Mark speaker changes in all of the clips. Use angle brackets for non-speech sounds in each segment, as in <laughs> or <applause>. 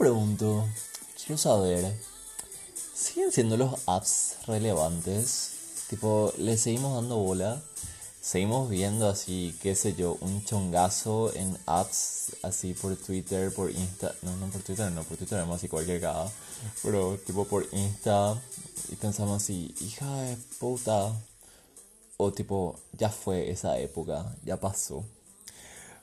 Speaker 1: pregunto, quiero saber, ¿siguen siendo los apps relevantes? Tipo, ¿le seguimos dando bola? Seguimos viendo así, qué sé yo, un chongazo en apps así por Twitter, por Insta. No, no por Twitter, no, por Twitter vemos así cualquier cada. Pero tipo por Insta. Y pensamos así, hija de puta. O tipo, ya fue esa época, ya pasó.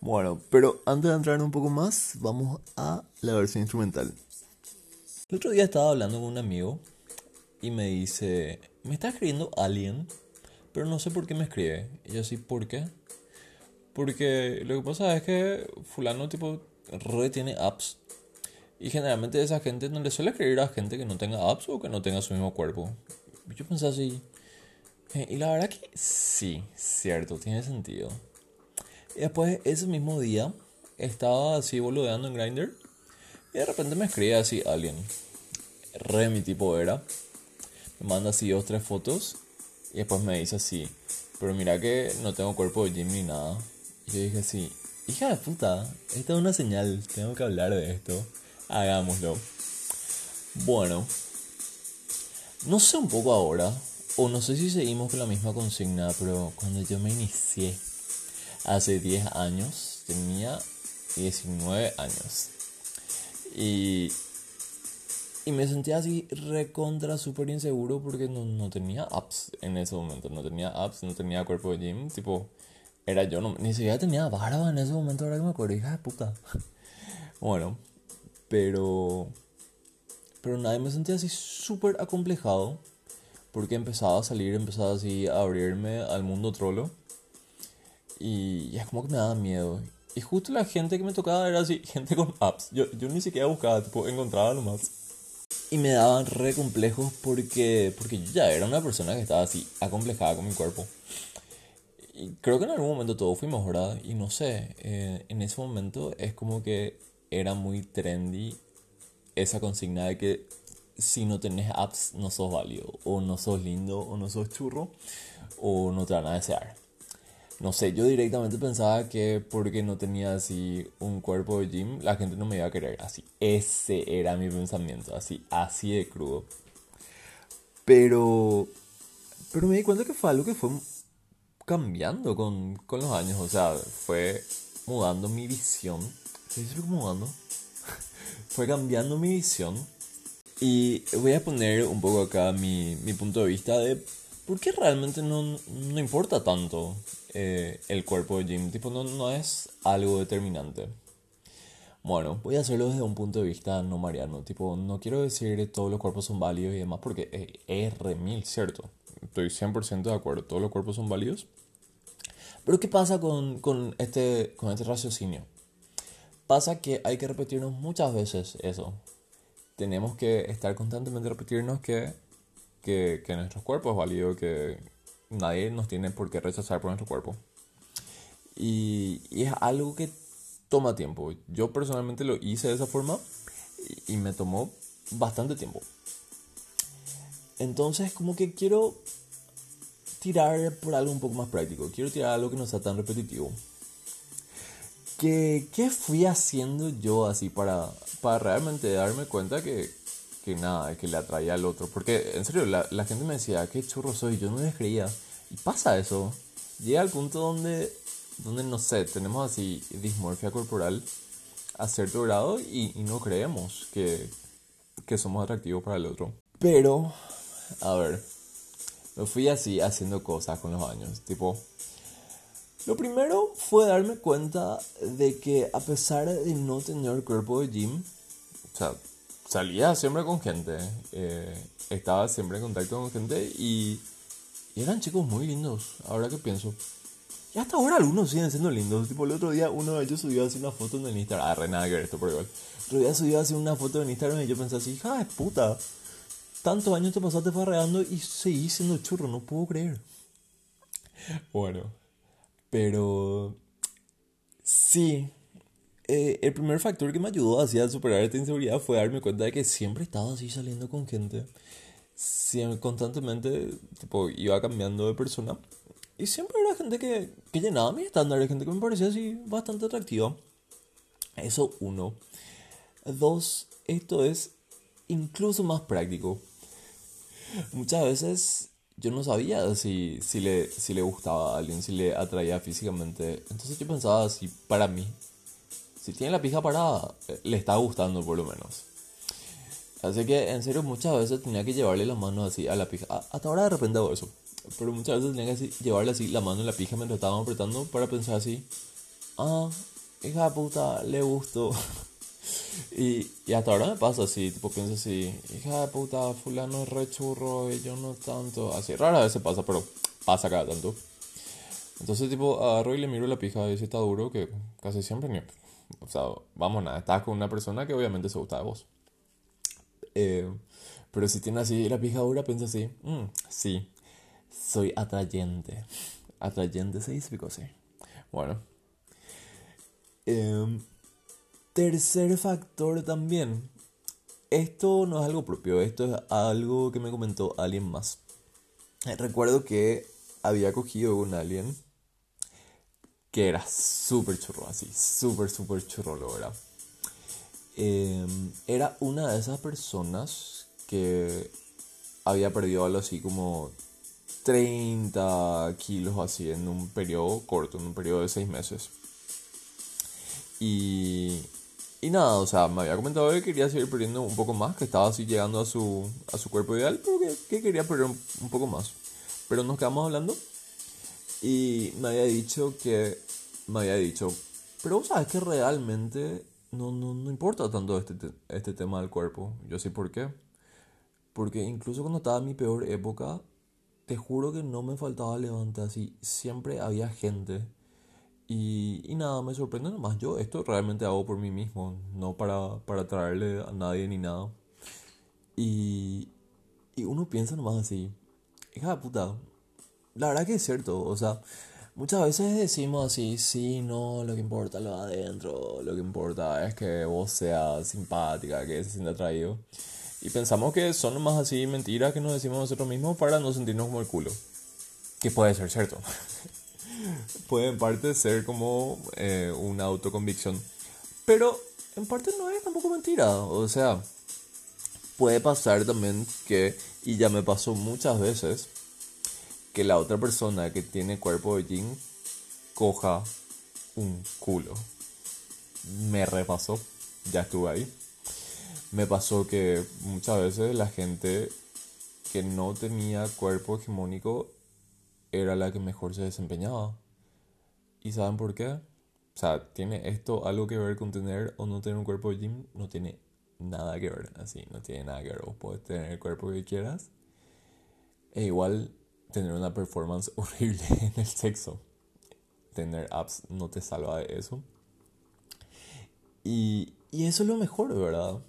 Speaker 1: Bueno, pero antes de entrar un poco más, vamos a la versión instrumental. El otro día estaba hablando con un amigo y me dice, me está escribiendo Alien pero no sé por qué me escribe. Y yo sí, ¿por qué? Porque lo que pasa es que fulano tipo re tiene apps. Y generalmente esa gente no le suele escribir a gente que no tenga apps o que no tenga su mismo cuerpo. Yo pensé así. Eh, y la verdad que sí, cierto, tiene sentido. Y después ese mismo día estaba así boludeando en Grindr. Y de repente me escribe así alguien. Re mi tipo era. Me manda así dos, tres fotos. Y después me dice así, pero mira que no tengo cuerpo de gym ni nada. Y yo dije así, hija de puta, esta es una señal, tengo que hablar de esto. Hagámoslo. Bueno, no sé un poco ahora, o no sé si seguimos con la misma consigna, pero cuando yo me inicié hace 10 años, tenía 19 años. Y y me sentía así recontra súper inseguro porque no, no, tenía apps en ese momento. No tenía apps, no tenía cuerpo de gym. Tipo, era yo, no, ni siquiera tenía barba en ese momento. Ahora que me acuerdo, hija de puta. <laughs> bueno, pero. Pero nadie me sentía así súper acomplejado. Porque empezaba a salir, empezaba así a abrirme al mundo trolo. Y, es como que me daba miedo. Y justo la gente que me tocaba era así, <laughs> gente con apps. Yo, yo ni siquiera buscaba, tipo, encontraba nomás. Y me daban re complejos porque, porque yo ya era una persona que estaba así, acomplejada con mi cuerpo. Y creo que en algún momento todo fue mejorado Y no sé, eh, en ese momento es como que era muy trendy esa consigna de que si no tenés apps no sos válido, o no sos lindo, o no sos churro, o no te van a desear no sé, yo directamente pensaba que porque no tenía así un cuerpo de gym, la gente no me iba a querer. Así, ese era mi pensamiento, así, así de crudo. Pero, pero me di cuenta que fue algo que fue cambiando con, con los años. O sea, fue mudando mi visión. ¿Se dice mudando? <laughs> fue cambiando mi visión. Y voy a poner un poco acá mi, mi punto de vista de por qué realmente no, no importa tanto eh, el cuerpo de Jim. Tipo, no, no es algo determinante. Bueno, voy a hacerlo desde un punto de vista no mariano. Tipo, no quiero decir que todos los cuerpos son válidos y demás porque es re mil, ¿cierto? Estoy 100% de acuerdo, todos los cuerpos son válidos. Pero ¿qué pasa con, con, este, con este raciocinio? Pasa que hay que repetirnos muchas veces eso. Tenemos que estar constantemente repetirnos que, que, que nuestro cuerpo es válido, que, nadie nos tiene por qué rechazar por nuestro cuerpo. Y, es algo que toma tiempo. Yo personalmente lo hice de esa forma y, me tomó bastante tiempo. Entonces como que quiero tirar por algo un poco más práctico. Quiero tirar algo que no sea tan repetitivo. ¿Qué, qué fui haciendo yo así para, para realmente darme cuenta que, que nada, que le atraía al otro. Porque, en serio, la, la gente me decía, qué churro soy, yo no les creía. Y pasa eso. Llega al punto donde, donde no sé, tenemos así dismorfia corporal a cierto grado y, no creemos que, que somos atractivos para el otro. Pero, a ver, me fui así haciendo cosas con los años. Tipo, lo primero fue darme cuenta de que a pesar de no tener cuerpo de gym, o sea, salía siempre con gente, eh, estaba siempre en contacto con gente y, eran chicos muy lindos, ahora que pienso. Y hasta ahora algunos siguen siendo lindos. Tipo, el otro día uno de ellos subió así una foto en el Instagram. Ah, re nada que ver esto, por igual. El otro día subió así una foto en Instagram y yo pensé así, hija de puta. Tantos años te pasaste farreando y seguís siendo churro, no puedo creer. Bueno, pero sí, eh, el primer factor que me ayudó así a superar esta inseguridad fue darme cuenta de que siempre estaba así saliendo con gente. Siempre, constantemente, tipo, iba cambiando de persona. Y siempre era gente que, que llenaba mis estándares, gente que me parecía así bastante atractiva. Eso uno. Dos, esto es incluso más práctico. Muchas veces yo no sabía si, si, le, si le gustaba a alguien, si le atraía físicamente. Entonces yo pensaba si para mí, si tiene la pija parada, eh, le está gustando por lo menos. Así que en serio muchas veces tenía que llevarle las manos así a la pija. Hasta ahora de repente hago eso. Pero muchas veces tenía que llevarle así la mano en la pija mientras estábamos apretando para pensar así. Ah, hija de puta, le gustó. <laughs> y, y, hasta ahora me pasa así, tipo pienso así, hija de puta, fulano es re churro y yo no tanto. Así, rara vez se pasa, pero pasa cada tanto. Entonces tipo agarro y le miro la pija y si está duro, que casi siempre ni... O sea, vamos nada, estás con una persona que obviamente se gusta de vos. Eh, pero si tiene así la pija dura, piensa así, mm, sí, soy atrayente. Atrayente se dice, sí. Bueno. Em, tercer factor también. Esto no es algo propio, esto es algo que me comentó alguien más. Eh, recuerdo que había cogido un alien que era súper churro, así, súper, súper churro, lo era. Em, era una de esas personas que había perdido algo así como 30 kilos así en un periodo corto, en un periodo de 6 meses. Y, y nada, o sea, me había comentado que quería seguir perdiendo un poco más, que estaba así llegando a su, a su cuerpo ideal, pero que, quería perder un, poco más. Pero nos quedamos hablando y me había dicho que, me había dicho, pero sabes que realmente no, no, no importa tanto este, este tema del cuerpo. Yo sé por qué. Porque incluso cuando estaba en mi peor época, te juro que no me faltaba levantar así. Siempre había gente. Y, y, nada, me sorprende nomás. Yo esto realmente hago por mí mismo, no para, para traerle a nadie ni nada. Y, y uno piensa nomás así, hija de puta, la verdad que es cierto, o sea, muchas veces decimos así, sí, no, lo que importa lo de adentro, lo que importa es que vos seas simpática, que se sienta atraído. Y pensamos que son más así mentiras que nos decimos nosotros mismos para no sentirnos como el culo. Que puede ser cierto. <laughs> puede en parte ser como eh, una autoconvicción. Pero en parte no es tampoco mentira. O sea, puede pasar también que, y ya me pasó muchas veces, que la otra persona que tiene cuerpo de jean coja un culo. Me repasó, ya estuve ahí me pasó que muchas veces la gente que no tenía cuerpo hegemónico era la que mejor se desempeñaba. ¿Y saben por qué? O sea, ¿tiene esto algo que ver con tener o no tener un cuerpo de gym? No tiene nada que ver, así, no tiene nada que ver. Vos puedes tener el cuerpo que quieras e igual tener una performance <laughs> horrible en el sexo. Tener apps no te salva de eso. Y, y eso es lo mejor, ¿verdad?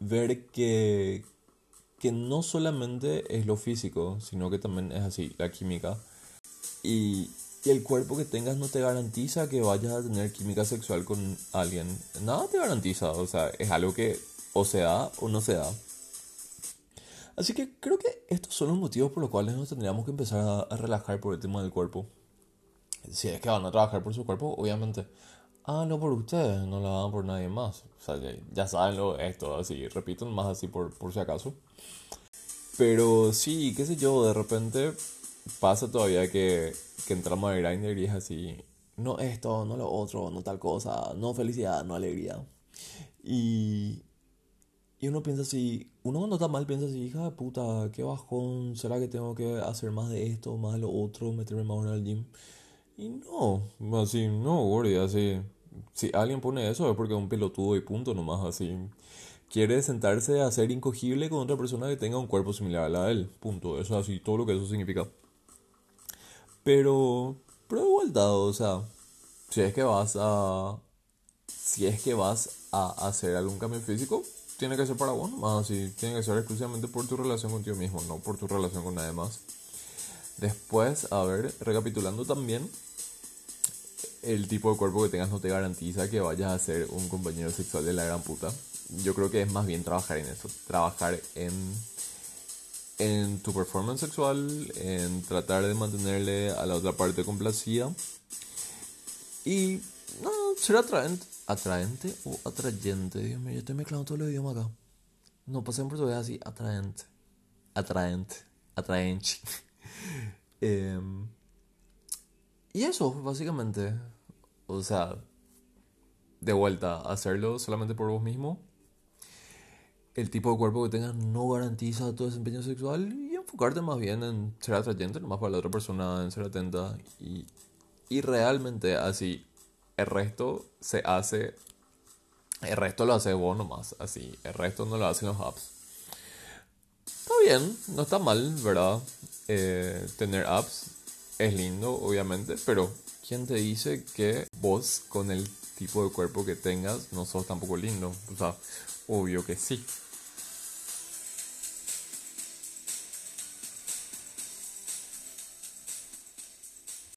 Speaker 1: ver que, que no solamente es lo físico, sino que también es así, la química. Y, y, el cuerpo que tengas no te garantiza que vayas a tener química sexual con alguien. Nada te garantiza, o sea, es algo que o se da o no se da. Así que creo que estos son los motivos por los cuales nos tendríamos que empezar a, a relajar por el tema del cuerpo. Si es que van a trabajar por su cuerpo, obviamente Ah, no por ustedes, no la dan por nadie más. O sea, ya, saben lo, esto, así, repito más así por, por si acaso. Pero sí, qué sé yo, de repente pasa todavía que, que entramos a Grindr y es así, no esto, no lo otro, no tal cosa, no felicidad, no alegría. Y, y uno piensa así, uno cuando está mal piensa así, hija de puta, qué bajón, ¿será que tengo que hacer más de esto, más de lo otro, meterme más en el gym? Y no, así, no, gordi, así si alguien pone eso es porque es un pelotudo y punto nomás así. Quiere sentarse a ser incogible con otra persona que tenga un cuerpo similar a la de él. Punto. Eso es así, todo lo que eso significa. Pero, pero de vuelta, o sea, si es que vas a. Si es que vas a hacer algún cambio físico, tiene que ser para vos nomás, así. Tiene que ser exclusivamente por tu relación contigo mismo, no por tu relación con nadie más. Después, a ver, recapitulando también, el tipo de cuerpo que tengas no te garantiza que vayas a ser un compañero sexual de la gran puta. Yo creo que es más bien trabajar en eso, trabajar en, en tu performance sexual, en tratar de mantenerle a la otra parte complacida y no, ser atraente, ¿Atraente o atrayente? Dios mío, yo estoy mezclando todos los idiomas acá. No, pasé en portugués así, atraente. Atraente. Atraente. <laughs> Em, y eso, básicamente. O sea, de vuelta, hacerlo solamente por vos mismo. El tipo de cuerpo que tengas no garantiza tu desempeño sexual y enfocarte más bien en ser atrayente, nomás para la otra persona, en ser atenta y, y realmente así. El resto se hace. El resto lo hace vos nomás, así. El resto no lo hacen los apps. Está bien, no está mal, ¿verdad? Eh, tener apps es lindo, obviamente, pero ¿quién te dice que vos con el tipo de cuerpo que tengas no sos tampoco lindo? O sea, obvio que sí.